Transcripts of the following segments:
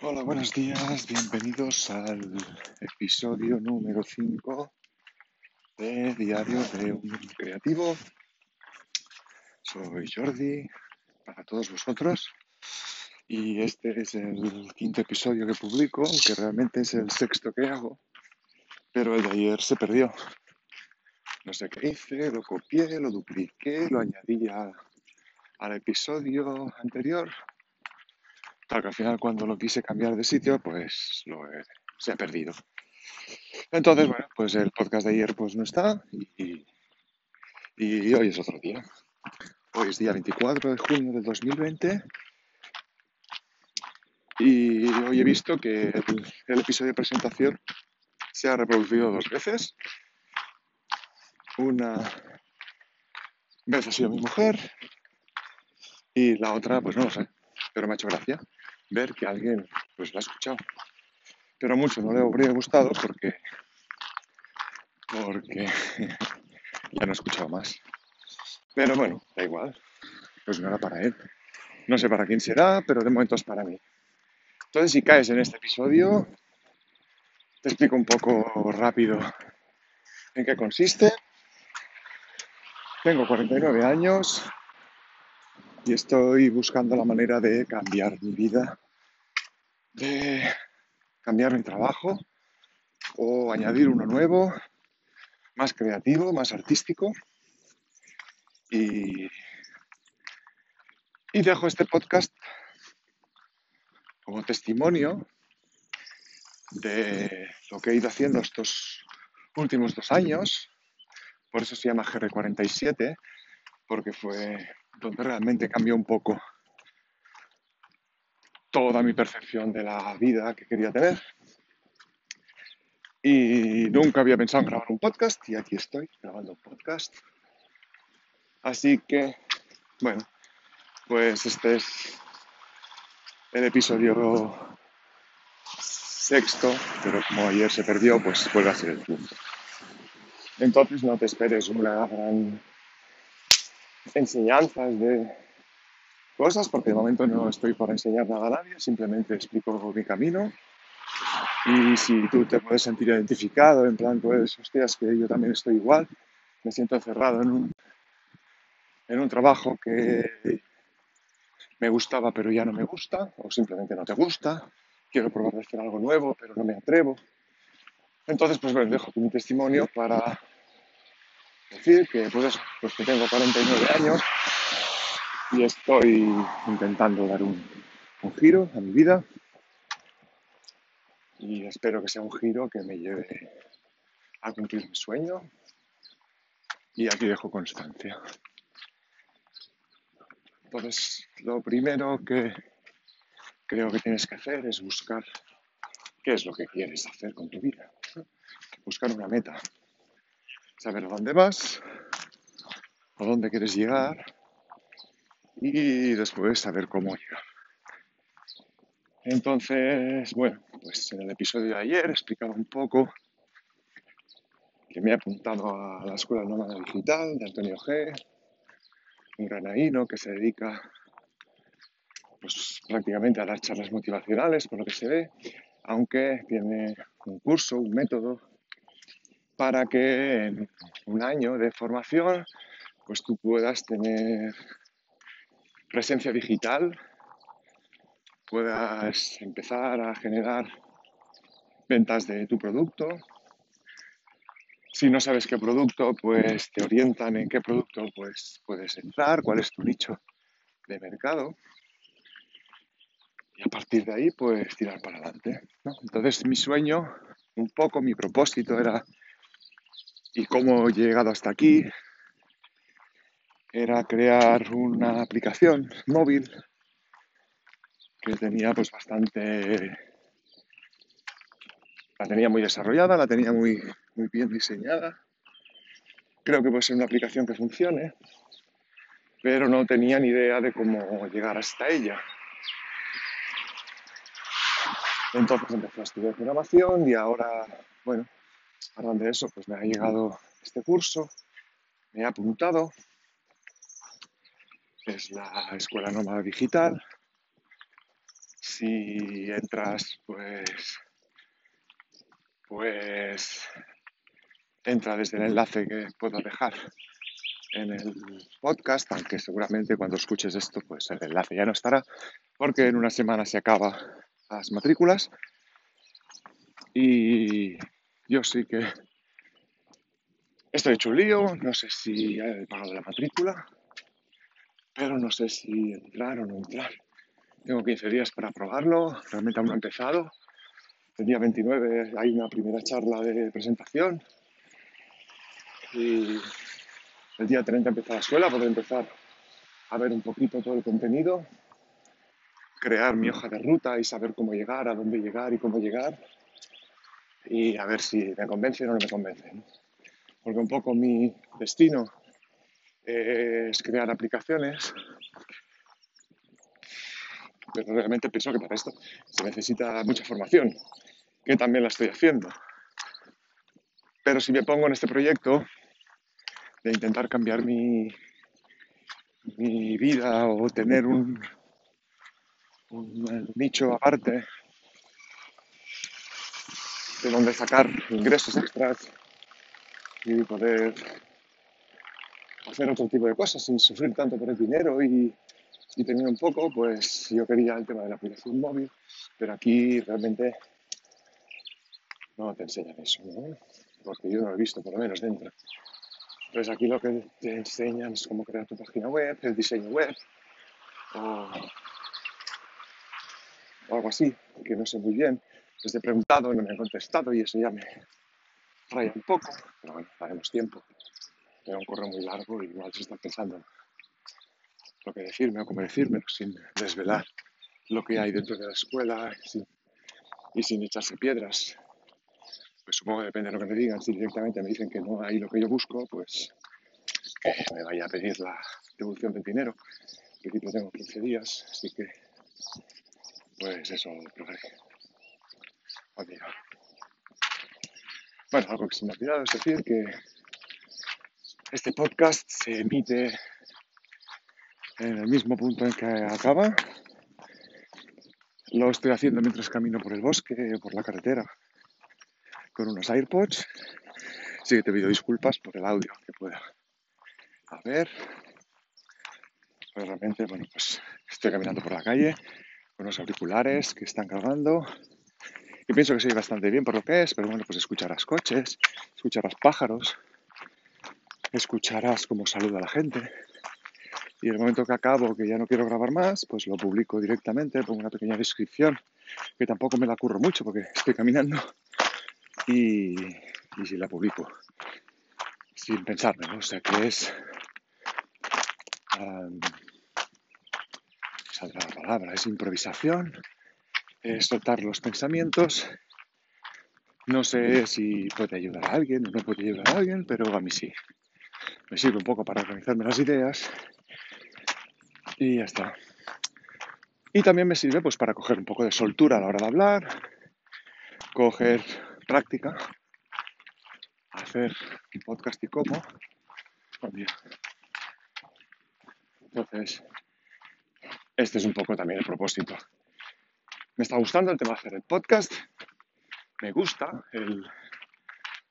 Hola, buenos días, bienvenidos al episodio número 5 de Diario de un Creativo. Soy Jordi para todos vosotros y este es el quinto episodio que publico, que realmente es el sexto que hago, pero el de ayer se perdió. No sé qué hice, lo copié, lo dupliqué, lo añadí a- al episodio anterior Claro que al final cuando lo quise cambiar de sitio, pues lo he- se ha perdido. Entonces, bueno, pues el podcast de ayer pues no está y, y hoy es otro día. Hoy es día 24 de junio del 2020 y hoy he visto que el, el episodio de presentación se ha reproducido dos veces. Una vez ha sido mi mujer y la otra pues no lo sé, pero me ha hecho gracia ver que alguien pues lo ha escuchado. Pero mucho no le habría gustado porque porque ya no he escuchado más. Pero bueno, da igual. Pues no era para él. No sé para quién será, pero de momento es para mí. Entonces, si caes en este episodio, te explico un poco rápido en qué consiste. Tengo 49 años y estoy buscando la manera de cambiar mi vida, de cambiar mi trabajo o añadir uno nuevo, más creativo, más artístico. Y, y dejo este podcast como testimonio de lo que he ido haciendo estos últimos dos años. Por eso se llama GR47, porque fue donde realmente cambió un poco toda mi percepción de la vida que quería tener. Y nunca había pensado en grabar un podcast y aquí estoy grabando un podcast. Así que, bueno, pues este es el episodio sexto, pero como ayer se perdió, pues vuelve a ser el quinto. Entonces no te esperes una gran enseñanzas de cosas, porque de momento no estoy para enseñar nada a nadie, simplemente explico mi camino. Y si tú te puedes sentir identificado, en plan, pues, hostias, que yo también estoy igual, me siento encerrado en un, en un trabajo que me gustaba pero ya no me gusta, o simplemente no te gusta, quiero probar de hacer algo nuevo pero no me atrevo. Entonces, pues bueno, dejo mi testimonio para decir que, pues pues que tengo 49 años y estoy intentando dar un, un giro a mi vida y espero que sea un giro que me lleve a cumplir mi sueño y aquí dejo constancia. Entonces, lo primero que creo que tienes que hacer es buscar qué es lo que quieres hacer con tu vida. Buscar una meta. Saber a dónde vas, a dónde quieres llegar y después saber cómo llegar. Entonces, bueno, pues en el episodio de ayer explicaba un poco que me he apuntado a la Escuela Nómada Digital de Antonio G, un granaíno que se dedica pues, prácticamente a dar charlas motivacionales, por lo que se ve, aunque tiene un curso, un método para que en un año de formación pues tú puedas tener presencia digital, puedas empezar a generar ventas de tu producto. Si no sabes qué producto, pues te orientan en qué producto pues, puedes entrar, cuál es tu nicho de mercado. Y a partir de ahí, pues tirar para adelante. Entonces mi sueño, un poco mi propósito era, y cómo he llegado hasta aquí, era crear una aplicación móvil que tenía pues bastante la tenía muy desarrollada, la tenía muy, muy bien diseñada. Creo que puede ser una aplicación que funcione, pero no tenía ni idea de cómo llegar hasta ella. Entonces empecé a estudiar programación y ahora, bueno, a de eso, pues me ha llegado este curso, me he apuntado, es la Escuela Nómada Digital, si entras, pues, pues entra desde el enlace que puedo dejar en el podcast, aunque seguramente cuando escuches esto, pues el enlace ya no estará, porque en una semana se acaba las matrículas. Y yo sí que estoy hecho un lío, no sé si he pagado la matrícula, pero no sé si entrar o no entrar. Tengo 15 días para probarlo, realmente aún no he empezado. El día 29 hay una primera charla de presentación y el día 30 empieza la escuela, podré empezar a ver un poquito todo el contenido, crear mi hoja de ruta y saber cómo llegar, a dónde llegar y cómo llegar y a ver si me convencen o no me convencen. Porque un poco mi destino es crear aplicaciones, pero realmente pienso que para esto se necesita mucha formación, que también la estoy haciendo. Pero si me pongo en este proyecto de intentar cambiar mi, mi vida o tener un, un nicho aparte de donde sacar ingresos extras y poder hacer otro tipo de cosas sin sufrir tanto por el dinero y, y tener un poco, pues yo quería el tema de la aplicación móvil, pero aquí realmente no te enseñan eso, ¿no? porque yo no lo he visto por lo menos dentro. Entonces aquí lo que te enseñan es cómo crear tu página web, el diseño web o, algo así, que no sé muy bien. Les he preguntado y no me han contestado y eso ya me raya un poco, pero bueno, daremos tiempo. Era un correo muy largo y igual se está pensando lo que decirme o cómo decirme, sin desvelar lo que hay dentro de la escuela y sin echarse piedras. Pues supongo que depende de lo que me digan. Si directamente me dicen que no hay lo que yo busco, pues que me vaya a pedir la devolución del dinero. En principio tengo 15 días, así que pues eso Bueno, algo que se me ha olvidado es decir que este podcast se emite en el mismo punto en que acaba. Lo estoy haciendo mientras camino por el bosque, por la carretera, con unos AirPods. Así que te pido disculpas por el audio que pueda haber. Pero realmente, bueno, pues estoy caminando por la calle con unos auriculares que están cargando. Y pienso que soy bastante bien por lo que es, pero bueno, pues escucharás coches, escucharás pájaros, escucharás cómo saluda la gente. Y el momento que acabo, que ya no quiero grabar más, pues lo publico directamente, pongo una pequeña descripción, que tampoco me la curro mucho porque estoy caminando, y, y si la publico sin pensarme, ¿no? O sea que es... Saldrá la palabra, es improvisación, es soltar los pensamientos. No sé si puede ayudar a alguien o no puede ayudar a alguien, pero a mí sí. Me sirve un poco para organizarme las ideas y ya está. Y también me sirve pues para coger un poco de soltura a la hora de hablar, coger práctica, hacer un podcast y cómo. Entonces, este es un poco también el propósito. Me está gustando el tema de hacer el podcast. Me gusta el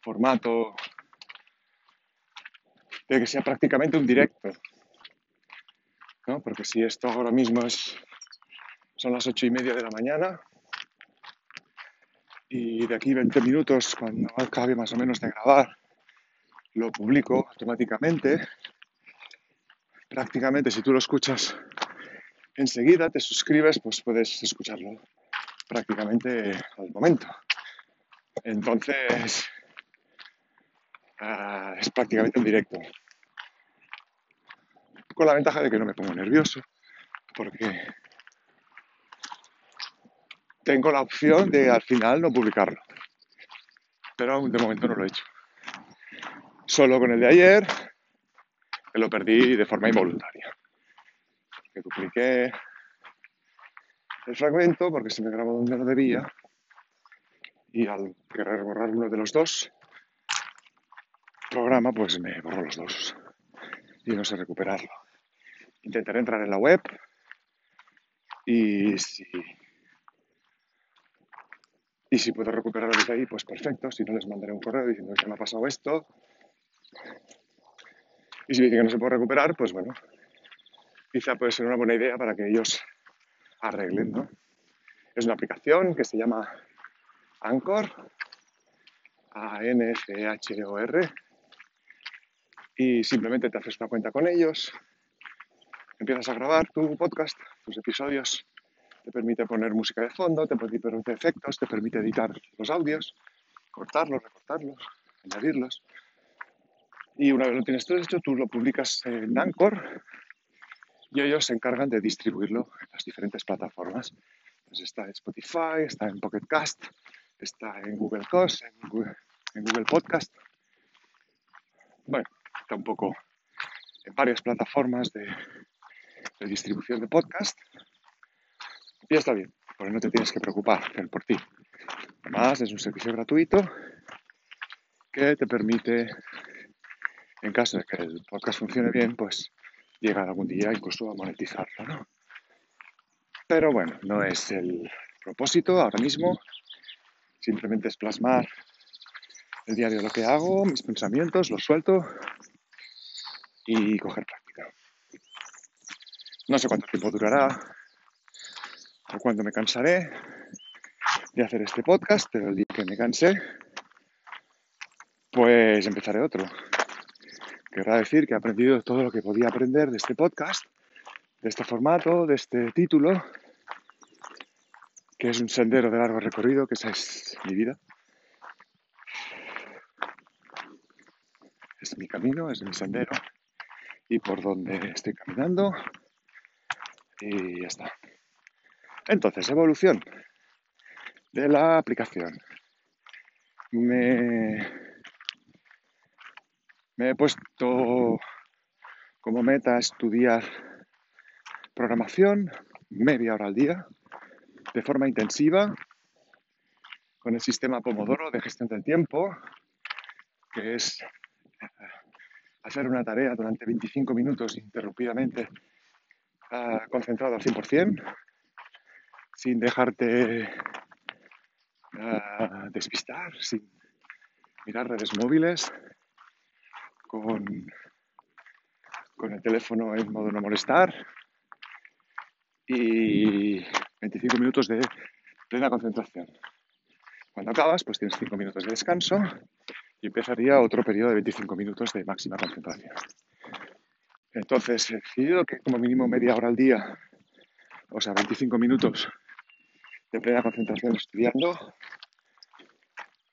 formato de que sea prácticamente un directo. Porque si esto ahora mismo es, son las ocho y media de la mañana y de aquí 20 minutos, cuando acabe más o menos de grabar, lo publico automáticamente. Prácticamente si tú lo escuchas enseguida, te suscribes, pues puedes escucharlo prácticamente al momento. Entonces, uh, es prácticamente un directo con la ventaja de que no me pongo nervioso, porque tengo la opción de al final no publicarlo. Pero aún de momento no lo he hecho. Solo con el de ayer, que lo perdí de forma involuntaria. Que dupliqué el fragmento porque se me grabó donde no debía y al querer borrar uno de los dos programa pues me borró los dos y no sé recuperarlo intentaré entrar en la web y si Y si puedo recuperarlo desde ahí, pues perfecto. Si no, les mandaré un correo diciendo que me ha pasado esto. Y si dicen que no se puede recuperar, pues bueno, quizá puede ser una buena idea para que ellos arreglen, ¿no? Es una aplicación que se llama Anchor, A-N-C-H-O-R, y simplemente te haces una cuenta con ellos, empiezas a grabar tu podcast, tus episodios, te permite poner música de fondo, te permite efectos, te permite editar los audios, cortarlos, recortarlos, añadirlos. Y una vez lo tienes todo esto, tú lo publicas en Anchor y ellos se encargan de distribuirlo en las diferentes plataformas. Pues está en Spotify, está en Pocket Cast, está en Google Cast, en Google, Podcast. Bueno, está un poco en varias plataformas de, de distribución de podcast. Y está bien, porque no te tienes que preocupar por ti. Además, es un servicio gratuito que te permite, en caso de que el podcast funcione bien, pues llegar algún día incluso a monetizarlo, ¿no? Pero bueno, no es el propósito ahora mismo. Simplemente es plasmar el diario lo que hago, mis pensamientos, los suelto y coger práctica. No sé cuánto tiempo durará o cuándo me cansaré de hacer este podcast, pero el día que me canse, pues empezaré otro. Querrá decir que he aprendido todo lo que podía aprender de este podcast, de este formato, de este título, que es un sendero de largo recorrido, que esa es mi vida. Es mi camino, es mi sendero y por donde estoy caminando y ya está. Entonces, evolución de la aplicación. Me me he puesto como meta estudiar programación media hora al día, de forma intensiva, con el sistema Pomodoro de gestión del tiempo, que es hacer una tarea durante 25 minutos interrumpidamente uh, concentrado al 100%, sin dejarte uh, despistar, sin mirar redes móviles, con, el teléfono en modo no molestar y 25 minutos de plena concentración. Cuando acabas, pues tienes 5 minutos de descanso y empezaría otro periodo de 25 minutos de máxima concentración. Entonces, he decidido que como mínimo media hora al día, o sea, 25 minutos de plena concentración estudiando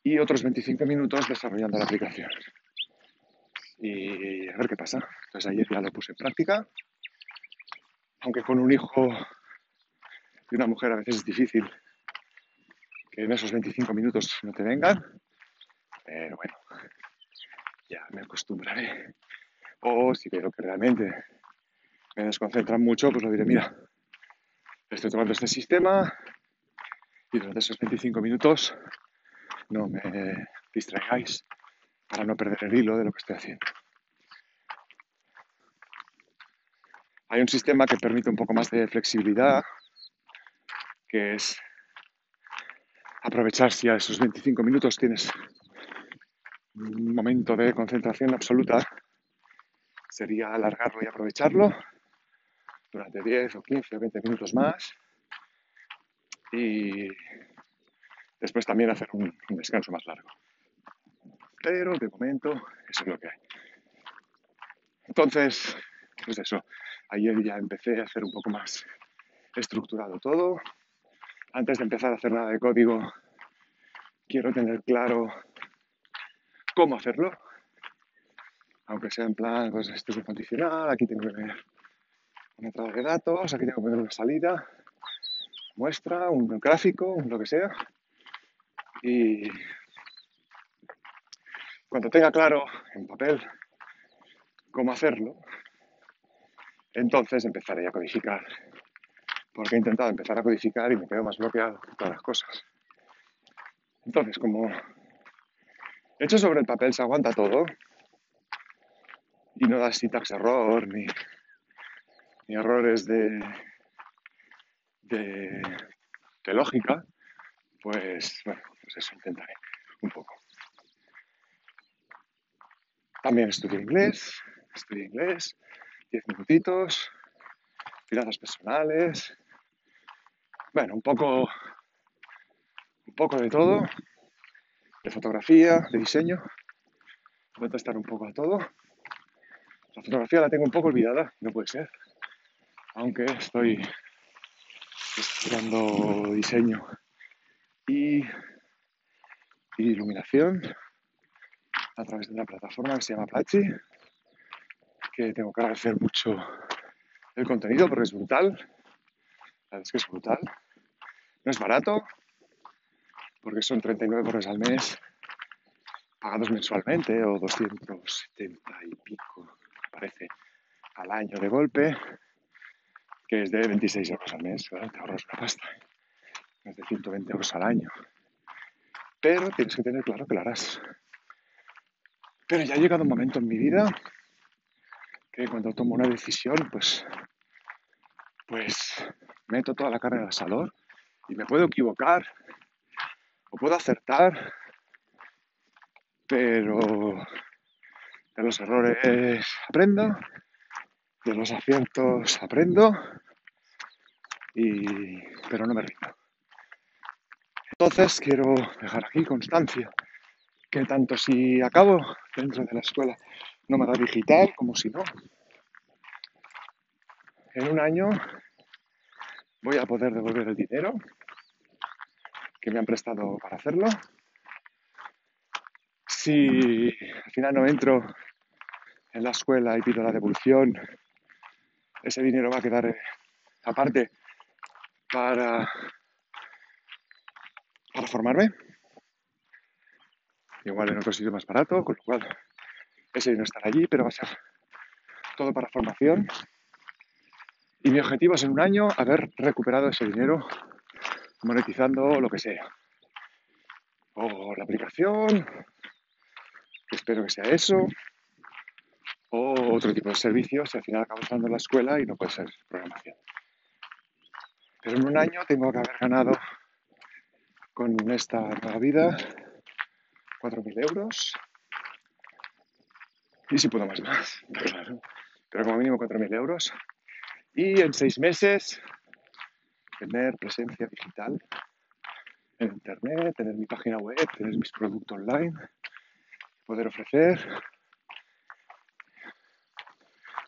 y otros 25 minutos desarrollando la aplicación y a ver qué pasa. Entonces ayer ya lo puse en práctica, aunque con un hijo y una mujer a veces es difícil que en esos 25 minutos no te vengan, pero bueno, ya me acostumbraré. O si veo que realmente me desconcentran mucho, pues lo diré, mira, estoy tomando este sistema y durante esos 25 minutos no me distraigáis para no perder el hilo de lo que estoy haciendo. Hay un sistema que permite un poco más de flexibilidad, que es aprovechar si a esos 25 minutos tienes un momento de concentración absoluta, sería alargarlo y aprovecharlo durante 10 o 15 o 20 minutos más y después también hacer un, descanso más largo. Pero de momento eso es lo que hay. Entonces, pues eso, ayer ya empecé a hacer un poco más estructurado todo. Antes de empezar a hacer nada de código, quiero tener claro cómo hacerlo. Aunque sea en plan, pues esto es un condicional, aquí tengo que poner una entrada de datos, aquí tengo que poner una salida, muestra, un gráfico, lo que sea. Y cuando tenga claro en papel cómo hacerlo, entonces empezaré a codificar. Porque he intentado empezar a codificar y me quedo más bloqueado que todas las cosas. Entonces, como hecho sobre el papel se aguanta todo y no da syntax error ni, errores de, de, de lógica, pues bueno, pues eso intentaré un poco. También estudié inglés, estudié inglés, 10 minutitos, finanzas personales, bueno, un poco, un poco de todo, de fotografía, de diseño, voy a estar un poco a todo. La fotografía la tengo un poco olvidada, no puede ser, aunque estoy estudiando diseño y, iluminación a través de una plataforma que se llama Platzi, que tengo que agradecer mucho el contenido porque es brutal. La verdad es que es brutal. No es barato, porque son 39 euros al mes pagados mensualmente o 270 y pico, parece, al año de golpe, que es de 26 euros al mes, Te ahorras una pasta es de 120 euros al año. Pero tienes que tener claro que lo harás. Pero ya ha llegado un momento en mi vida que cuando tomo una decisión, pues, pues meto toda la carne el asador y me puedo equivocar o puedo acertar, pero de los errores aprendo, de los aciertos aprendo, y, pero no me rindo. Entonces quiero dejar aquí constancia que tanto si acabo dentro de la escuela no me da digital como si no, en un año voy a poder devolver el dinero que me han prestado para hacerlo. Si al final no entro en la escuela y pido la devolución, ese dinero va a quedar eh, aparte para para formarme. Igual en otro sitio más barato, con lo cual ese no estará allí, pero va a ser todo para formación. Y mi objetivo es en un año haber recuperado ese dinero monetizando lo que sea. O la aplicación, que espero que sea eso, o otro tipo de servicios si al final acabo usando la escuela y no puede ser programación. Pero en un año tengo que haber ganado con esta nueva vida 4.000 euros. Y si puedo más, más, claro. Pero como mínimo 4.000 euros. Y en seis meses tener presencia digital en Internet, tener mi página web, tener mis productos online, poder ofrecer.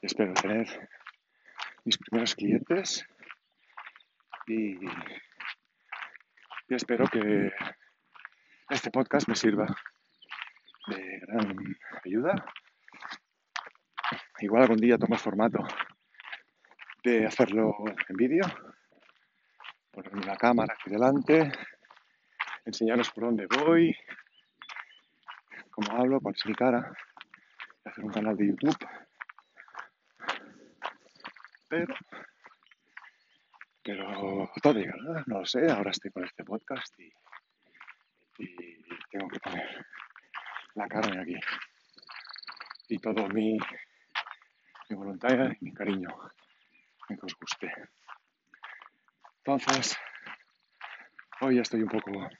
Espero tener mis primeros clientes y espero que este podcast me sirva de gran ayuda. Igual algún día tomo el formato de hacerlo en vídeo, ponerme la cámara aquí delante, enseñaros por dónde voy, cómo hablo, cuál es mi cara, hacer un canal de YouTube. Pero pero todo ¿no? no lo sé, ahora estoy con este podcast y, tengo que poner la carne aquí. Y todo mi, mi voluntad y mi cariño que os guste. Entonces, hoy ya estoy un poco más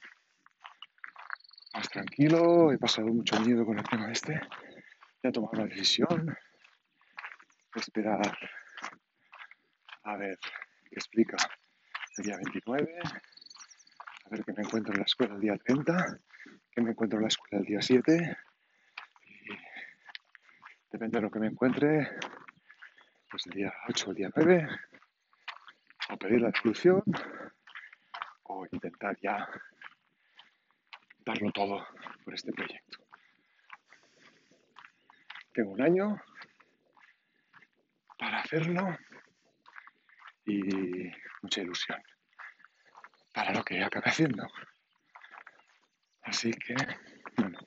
tranquilo, he pasado mucho miedo con el tema este, ya he tomado una decisión, esperar a ver que explica el día 29, a ver qué me encuentro en la escuela el día 30, qué me encuentro en la escuela el día 7 y depende de lo que me encuentre, pues el día 8 o el día 9, o pedir la exclusión o intentar ya darlo todo por este proyecto. Tengo un año para hacerlo y mucha ilusión para lo que acabe haciendo. Así que, bueno,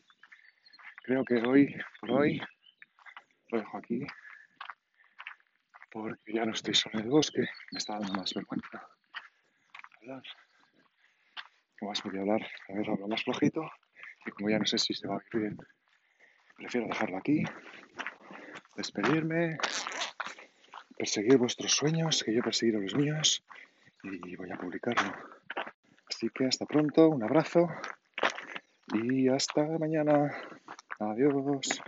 creo que hoy por hoy lo dejo aquí porque ya no estoy solo en el bosque, me está dando más vergüenza hablar. ¿Qué más hablar? A ver, hablo más flojito y como ya no sé si se va bien, prefiero dejarlo aquí, despedirme perseguir vuestros sueños, que yo he perseguido los míos y voy a publicarlo. Así que hasta pronto, un abrazo y hasta mañana. Adiós.